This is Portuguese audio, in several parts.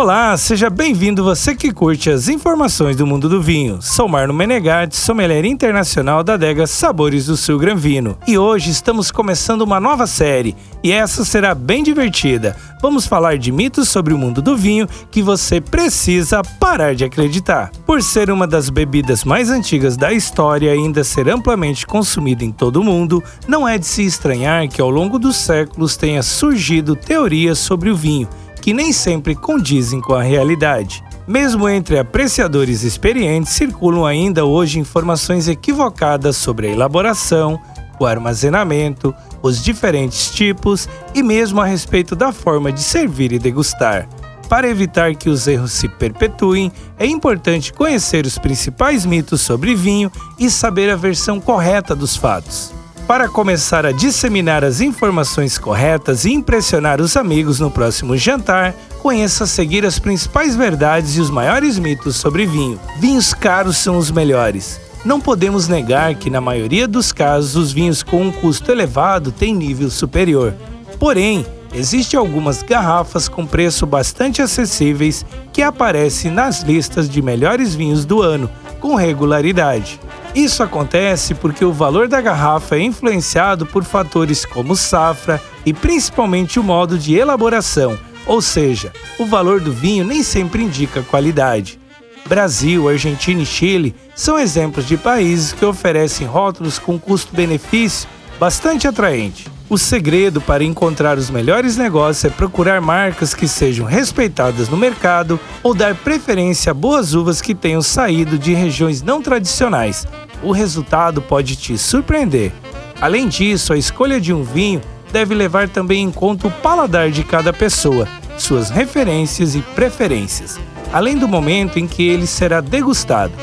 Olá, seja bem-vindo você que curte as informações do mundo do vinho. Sou Marno Menegatti, sommelier internacional da adega Sabores do Sul Gran Vino. E hoje estamos começando uma nova série, e essa será bem divertida. Vamos falar de mitos sobre o mundo do vinho que você precisa parar de acreditar. Por ser uma das bebidas mais antigas da história e ainda ser amplamente consumida em todo o mundo, não é de se estranhar que ao longo dos séculos tenha surgido teorias sobre o vinho que nem sempre condizem com a realidade. Mesmo entre apreciadores experientes, circulam ainda hoje informações equivocadas sobre a elaboração, o armazenamento, os diferentes tipos e mesmo a respeito da forma de servir e degustar. Para evitar que os erros se perpetuem, é importante conhecer os principais mitos sobre vinho e saber a versão correta dos fatos. Para começar a disseminar as informações corretas e impressionar os amigos no próximo jantar, conheça a seguir as principais verdades e os maiores mitos sobre vinho. Vinhos caros são os melhores. Não podemos negar que, na maioria dos casos, os vinhos com um custo elevado têm nível superior. Porém, existem algumas garrafas com preço bastante acessíveis que aparecem nas listas de melhores vinhos do ano, com regularidade. Isso acontece porque o valor da garrafa é influenciado por fatores como safra e principalmente o modo de elaboração, ou seja, o valor do vinho nem sempre indica qualidade. Brasil, Argentina e Chile são exemplos de países que oferecem rótulos com custo-benefício bastante atraente. O segredo para encontrar os melhores negócios é procurar marcas que sejam respeitadas no mercado ou dar preferência a boas uvas que tenham saído de regiões não tradicionais. O resultado pode te surpreender. Além disso, a escolha de um vinho deve levar também em conta o paladar de cada pessoa, suas referências e preferências, além do momento em que ele será degustado.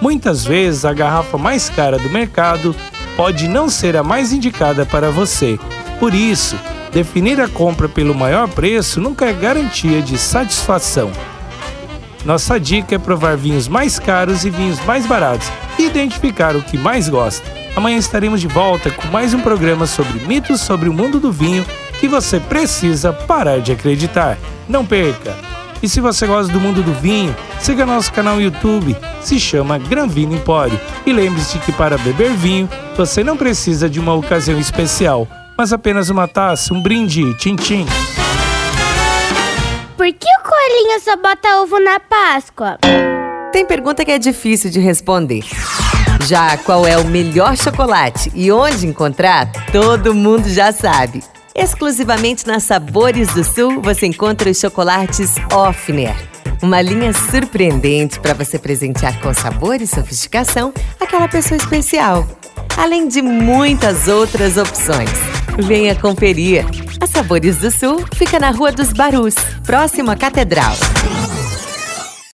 Muitas vezes, a garrafa mais cara do mercado pode não ser a mais indicada para você. Por isso, definir a compra pelo maior preço nunca é garantia de satisfação. Nossa dica é provar vinhos mais caros e vinhos mais baratos e identificar o que mais gosta. Amanhã estaremos de volta com mais um programa sobre mitos sobre o mundo do vinho que você precisa parar de acreditar. Não perca! E se você gosta do mundo do vinho, siga nosso canal YouTube, se chama Gran Vino Empório. E lembre-se que para beber vinho, você não precisa de uma ocasião especial, mas apenas uma taça, um brinde, tchim-tchim. Por que o coelhinho só bota ovo na Páscoa? Tem pergunta que é difícil de responder. Já qual é o melhor chocolate e onde encontrar, todo mundo já sabe. Exclusivamente na Sabores do Sul você encontra os chocolates Offner. Uma linha surpreendente para você presentear com sabor e sofisticação aquela pessoa especial. Além de muitas outras opções. Venha conferir. A Sabores do Sul fica na Rua dos Barus, próximo à Catedral.